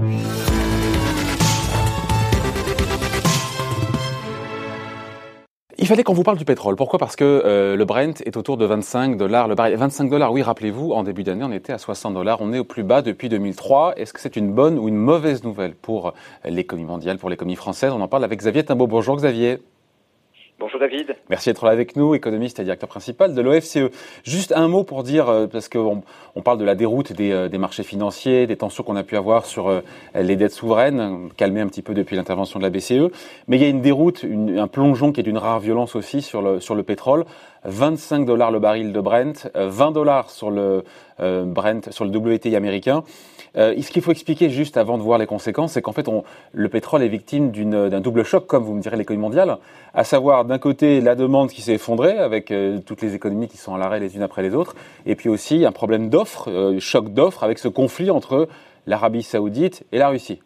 Il fallait qu'on vous parle du pétrole. Pourquoi? Parce que euh, le Brent est autour de 25 dollars le baril. 25 dollars, oui, rappelez-vous, en début d'année, on était à 60 dollars. On est au plus bas depuis 2003. Est-ce que c'est une bonne ou une mauvaise nouvelle pour l'économie mondiale, pour l'économie française? On en parle avec Xavier Timbaud. Bonjour Xavier. Bonjour David. Merci d'être là avec nous, économiste et directeur principal de l'OFCE. Juste un mot pour dire, euh, parce qu'on on parle de la déroute des, euh, des marchés financiers, des tensions qu'on a pu avoir sur euh, les dettes souveraines, calmées un petit peu depuis l'intervention de la BCE, mais il y a une déroute, une, un plongeon qui est d'une rare violence aussi sur le, sur le pétrole. 25 dollars le baril de Brent, 20 dollars sur le Brent, sur le WTI américain. Ce qu'il faut expliquer juste avant de voir les conséquences, c'est qu'en fait, on, le pétrole est victime d'un double choc, comme vous me direz l'économie mondiale, à savoir d'un côté la demande qui s'est effondrée avec euh, toutes les économies qui sont à l'arrêt les unes après les autres, et puis aussi un problème d'offre, euh, choc d'offre avec ce conflit entre l'Arabie saoudite et la Russie.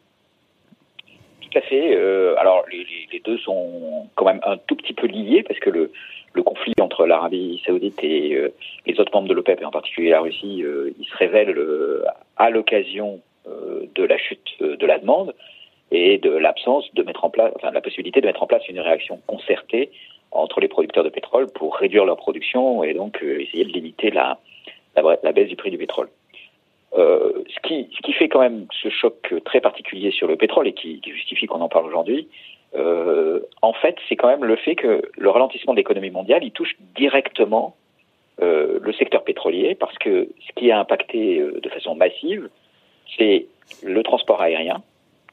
Tout à fait. alors les, deux sont quand même un tout petit peu liés parce que le, le conflit entre l'Arabie saoudite et euh, les autres membres de l'OPEP, et en particulier la Russie, euh, il se révèle euh, à l'occasion de la chute de la demande et de l'absence de mettre en place, enfin, la possibilité de mettre en place une réaction concertée entre les producteurs de pétrole pour réduire leur production et donc essayer de limiter la, baisse du prix du pétrole. Euh, ce, qui, fait quand même ce choc très particulier sur le pétrole et qui, justifie qu'on en parle aujourd'hui, euh, en fait, c'est quand même le fait que le ralentissement de l'économie mondiale, il touche directement euh, le secteur pétrolier, parce que ce qui a impacté euh, de façon massive, c'est le transport aérien,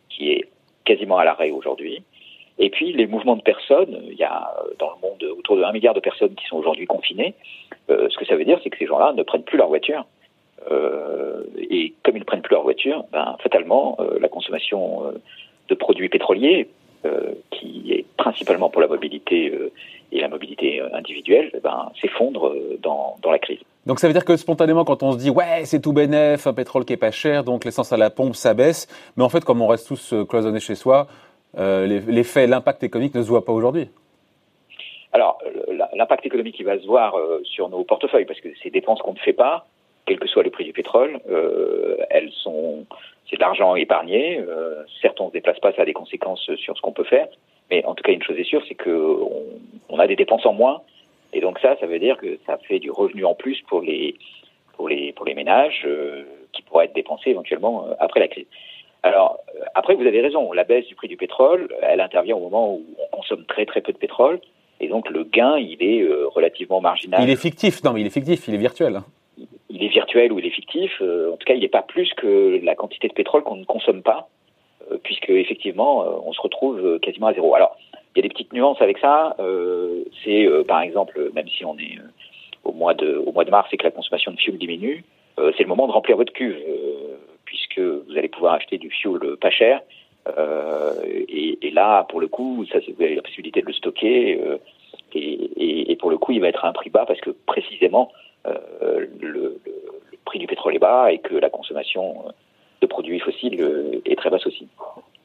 qui est quasiment à l'arrêt aujourd'hui, et puis les mouvements de personnes, il y a euh, dans le monde autour de 1 milliard de personnes qui sont aujourd'hui confinées. Euh, ce que ça veut dire, c'est que ces gens-là ne prennent plus leur voiture. Euh, et comme ils ne prennent plus leur voiture, ben, fatalement, la consommation de produits pétroliers qui est principalement pour la mobilité et la mobilité individuelle, ben, s'effondre dans la crise. Donc ça veut dire que spontanément, quand on se dit ouais, c'est tout bénef, un pétrole qui est pas cher, donc l'essence à la pompe, ça baisse. Mais en fait, comme on reste tous cloisonnés chez soi, l'effet, l'impact économique ne se voit pas aujourd'hui. Alors, l'impact économique, il va se voir sur nos portefeuilles parce que ces dépenses qu'on ne fait pas, quel que soit le prix du pétrole, euh, elles sont, c'est de l'argent épargné. Euh, certes, on ne se déplace pas, ça a des conséquences sur ce qu'on peut faire. Mais en tout cas, une chose est sûre, c'est qu'on on a des dépenses en moins. Et donc ça, ça veut dire que ça fait du revenu en plus pour les, pour les, pour les ménages euh, qui pourraient être dépensés éventuellement euh, après la crise. Alors, euh, après, vous avez raison, la baisse du prix du pétrole, elle intervient au moment où on consomme très très peu de pétrole. Et donc le gain, il est relativement marginal. Il est fictif, non mais il est fictif, il est virtuel il est virtuel ou il est fictif. Euh, en tout cas, il n'est pas plus que la quantité de pétrole qu'on ne consomme pas, euh, puisque effectivement, euh, on se retrouve quasiment à zéro. Alors, il y a des petites nuances avec ça. c'est par exemple, même si on est au mois de au mois de mars et que la consommation de fuel diminue, c'est le moment de remplir votre cuve, puisque vous allez pouvoir acheter du fuel pas cher. Et, et, là, pour le coup, ça, vous avez la possibilité de le stocker. Et, et, et, pour le coup, il va être à un prix bas parce que précisément, euh, le, le, prix du pétrole est bas et que la consommation de produits fossiles euh, est très basse aussi.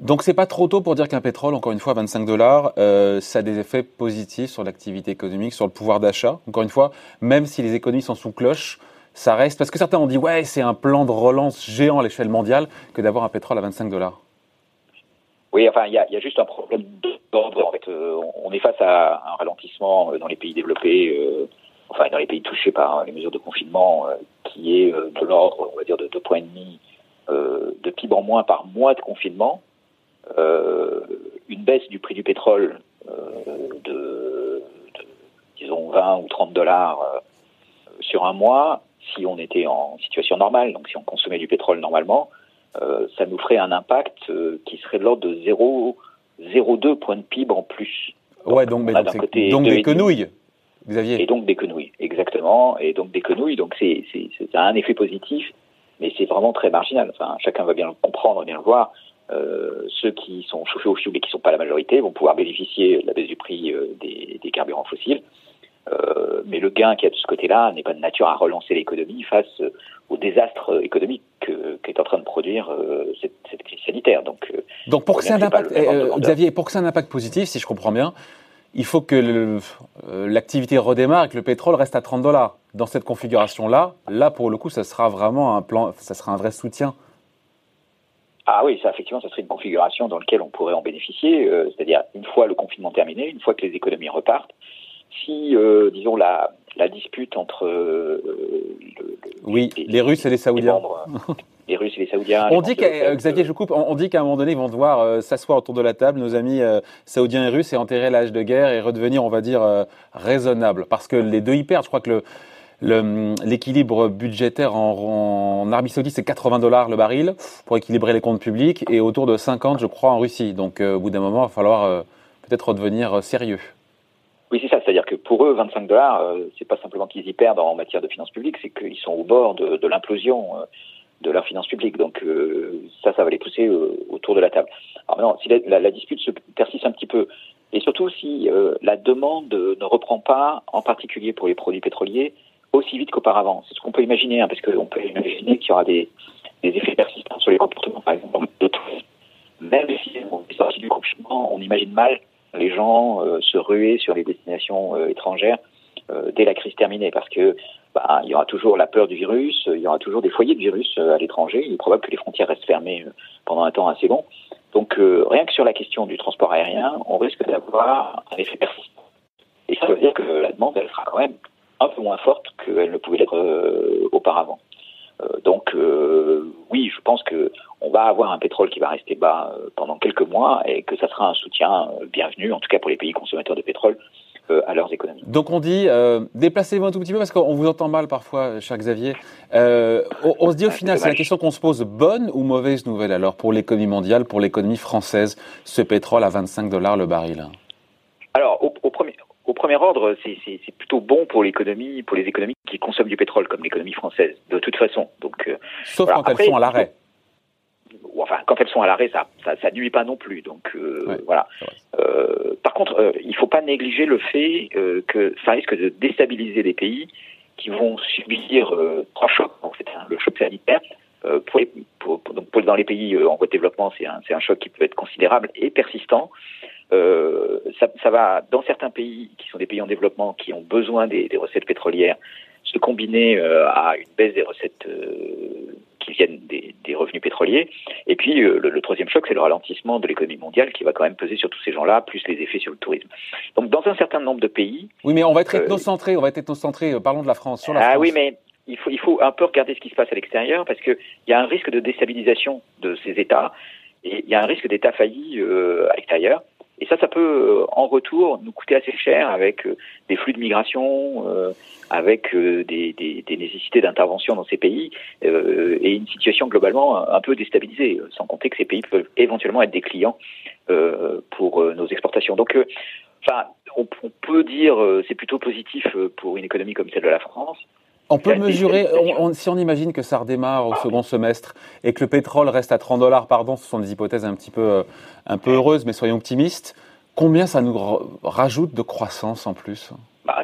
Donc c'est pas trop tôt pour dire qu'un pétrole, encore une fois, à 25 dollars, euh, ça a des effets positifs sur l'activité économique, sur le pouvoir d'achat. Encore une fois, même si les économies sont sous cloche, ça reste parce que certains ont dit ouais c'est un plan de relance géant à l'échelle mondiale que d'avoir un pétrole à 25 dollars. Oui, enfin il y a, juste un problème d'ordre. En fait, on est face à un ralentissement dans les pays développés. Euh, enfin dans les pays touchés par les mesures de confinement, euh, qui est euh, de l'ordre, on va dire, de deux points et demi euh, de PIB en moins par mois de confinement, une baisse du prix du pétrole de, de, disons 20 ou 30 dollars sur un mois, si on était en situation normale, donc si on consommait du pétrole normalement, ça nous ferait un impact qui serait de l'ordre de 0,02 points de PIB en plus. ouais, donc, mais donc, donc des quenouilles. Et donc des quenouilles, exactement. Et donc des quenouilles, donc c'est, c'est, ça a un effet positif, mais c'est vraiment très marginal. Enfin, chacun va bien le comprendre, bien le voir. Euh, ceux qui sont chauffés au fioul et qui ne sont pas la majorité vont pouvoir bénéficier de la baisse du prix euh, des, des, carburants fossiles. Euh, mais le gain qu'il y a de ce côté-là n'est pas de nature à relancer l'économie face au désastre économique qu'est en train de produire cette, cette, crise sanitaire. Donc, donc pour que ça impact, Xavier, pour que ça ait un impact positif, si je comprends bien, il faut que l'activité redémarre et que le pétrole reste à 30 dollars. Dans cette configuration-là, là, pour le coup, ça sera vraiment un plan, ça sera un vrai soutien. Ah oui, ça effectivement, ça serait une configuration dans laquelle on pourrait en bénéficier, euh, c'est-à-dire une fois le confinement terminé, une fois que les économies repartent, si, euh, disons, la, la dispute entre euh, le, oui, les, Russes et les Saoudiens. Les, Russes et les Saoudiens. On dit qu'à Xavier, je coupe. On, dit qu'à un moment donné, ils vont devoir s'asseoir autour de la table, nos amis saoudiens et russes, et enterrer l'âge de guerre et redevenir, on va dire, raisonnable, parce que les deux y perdent. Je crois que le l'équilibre budgétaire en, Arabie Saoudite, c'est 80 dollars le baril pour équilibrer les comptes publics et autour de 50, je crois, en Russie. Donc, euh, au bout d'un moment, il va falloir euh, peut-être redevenir euh, sérieux. Oui, c'est ça. C'est-à-dire que pour eux, 25 dollars, c'est pas simplement qu'ils y perdent en matière de finances publiques, c'est qu'ils sont au bord de, l'implosion de leurs finances publiques. Donc, ça, ça va les pousser autour de la table. Alors maintenant, si la, dispute se persiste un petit peu, et surtout si la demande ne reprend pas, en particulier pour les produits pétroliers, aussi vite qu'auparavant. C'est ce qu'on peut imaginer, hein, parce qu'on peut imaginer qu'il y aura des, effets persistants sur les comportements, par exemple, de Même si on est sorti du confinement, on imagine mal les gens euh, se ruer sur les destinations euh, étrangères euh, dès la crise terminée, parce que bah, il y aura toujours la peur du virus, il y aura toujours des foyers de virus à l'étranger. Il est probable que les frontières restent fermées pendant un temps assez long. Donc, rien que sur la question du transport aérien, on risque d'avoir un effet persistant. Et ça veut dire que la demande, elle sera quand même un peu moins forte qu'elle ne pouvait l'être euh, auparavant. Euh, donc euh, oui, je pense que on va avoir un pétrole qui va rester bas pendant quelques mois et que ça sera un soutien bienvenu, en tout cas pour les pays consommateurs de pétrole, à leurs économies. Donc on dit, déplacez-vous un tout petit peu parce qu'on vous entend mal parfois, cher Xavier. on, se dit au final, c'est la question qu'on se pose, bonne ou mauvaise nouvelle alors pour l'économie mondiale, pour l'économie française, ce pétrole à 25 dollars le baril? Alors au, au premier ordre, c'est plutôt bon pour l'économie, pour les économies qui consomment du pétrole, comme l'économie française, de toute façon. Donc, euh, Sauf quand elles sont à l'arrêt. Enfin, quand elles sont à l'arrêt, ça, ça, nuit pas non plus. Donc euh, voilà. Euh, par contre, il ne faut pas négliger le fait que ça risque de déstabiliser des pays qui vont subir trois chocs. c'est le choc sanitaire. Pour, les, pour, pour, dans les pays en voie de développement, c'est un, un choc qui peut être considérable et persistant. Euh, ça, ça, va, dans certains pays qui sont des pays en développement, qui ont besoin des, des recettes pétrolières, se combiner euh, à une baisse des recettes euh, qui viennent des, des, revenus pétroliers. Et puis le, le, troisième choc, c'est le ralentissement de l'économie mondiale qui va quand même peser sur tous ces gens-là, plus les effets sur le tourisme. Donc dans un certain nombre de pays. Oui, mais on va être ethnocentré, on va être ethnocentré. Parlons de la France. Sur la ah oui, mais il faut, il faut un peu regarder ce qui se passe à l'extérieur parce qu'il y a un risque de déstabilisation de ces États et il y a un risque d'État failli euh, à l'extérieur. Et ça, ça peut euh, en retour nous coûter assez cher avec euh, des flux de migration, euh, avec des, des, des, nécessités d'intervention dans ces pays et une situation globalement un peu déstabilisée, sans compter que ces pays peuvent éventuellement être des clients pour nos exportations. Donc, enfin, on, on, peut dire c'est plutôt positif pour une économie comme celle de la France. On peut mesurer, si on imagine que ça redémarre au second semestre et que le pétrole reste à 30 dollars, pardon, ce sont des hypothèses un petit peu, euh, un peu heureuses, mais soyons optimistes. Combien ça nous rajoute de croissance en plus? Bah,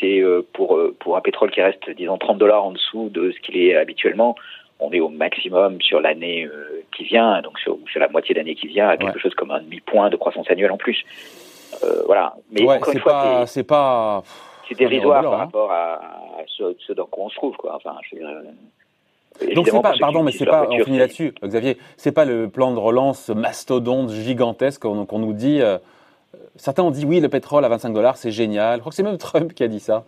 C'est euh, pour, euh, pour un pétrole qui reste, disons, 30 dollars en dessous de ce qu'il est habituellement. On est au maximum sur l'année qui vient, donc sur, sur la moitié d'année qui vient, à quelque chose comme un demi-point de croissance annuelle en plus. voilà. Mais c'est pas, c'est pas c'est dérisoire par hein. rapport à, ce, dans quoi on se trouve, quoi. Enfin, je euh, donc c'est pas, pardon, mais c'est pas, on finit là-dessus, Xavier, c'est pas le plan de relance mastodonte gigantesque qu'on nous dit. Euh, certains ont dit oui, le pétrole à 25 dollars, c'est génial. Je crois que c'est même Trump qui a dit ça.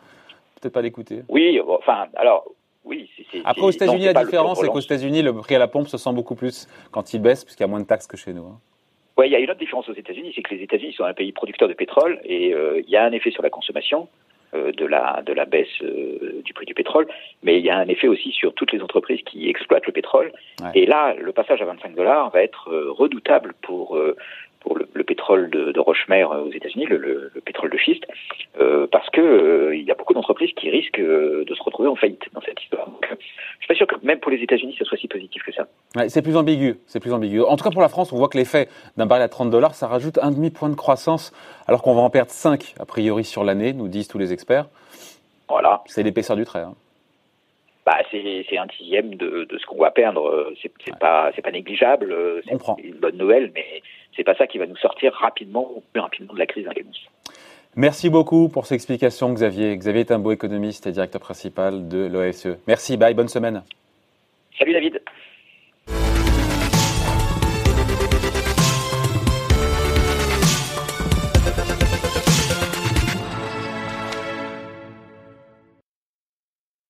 Peut-être pas l'écouter. Oui, enfin, alors, oui. Après, aux États-Unis, la différence, c'est qu'aux États-Unis, le prix à la pompe se sent beaucoup plus quand il baisse, puisqu'il y a moins de taxes que chez nous. Hein. Oui, il y a une autre différence aux États-Unis, c'est que les États-Unis sont un pays producteur de pétrole et euh, il y a un effet sur la consommation. Euh, de la de la baisse euh, du prix du pétrole, mais il y a un effet aussi sur toutes les entreprises qui exploitent le pétrole. Et là, le passage à 25 dollars va être euh, redoutable pour pour le, pétrole de, de Rochemer aux États-Unis, le, le, pétrole de schiste, euh, parce que euh, il y a beaucoup d'entreprises qui risquent euh, de se retrouver en faillite dans cette histoire. Donc, je suis pas sûr que même pour les États-Unis, ce soit si positif que ça. Ouais, c'est plus ambigu, c'est plus ambigu. En tout cas, pour la France, on voit que l'effet d'un baril à 30 dollars, ça rajoute un demi point de croissance, alors qu'on va en perdre 5 a priori sur l'année, nous disent tous les experts. Voilà. C'est l'épaisseur du trait. Hein. Bah, c'est un dixième de, de ce qu'on va perdre. C'est pas c'est pas négligeable. C'est une bonne nouvelle, mais c'est pas ça qui va nous sortir rapidement ou plus rapidement de la crise Merci beaucoup pour ces explications, Xavier. Xavier est un beau économiste et directeur principal de l'OFCE. Merci, bye, bonne semaine. Salut David.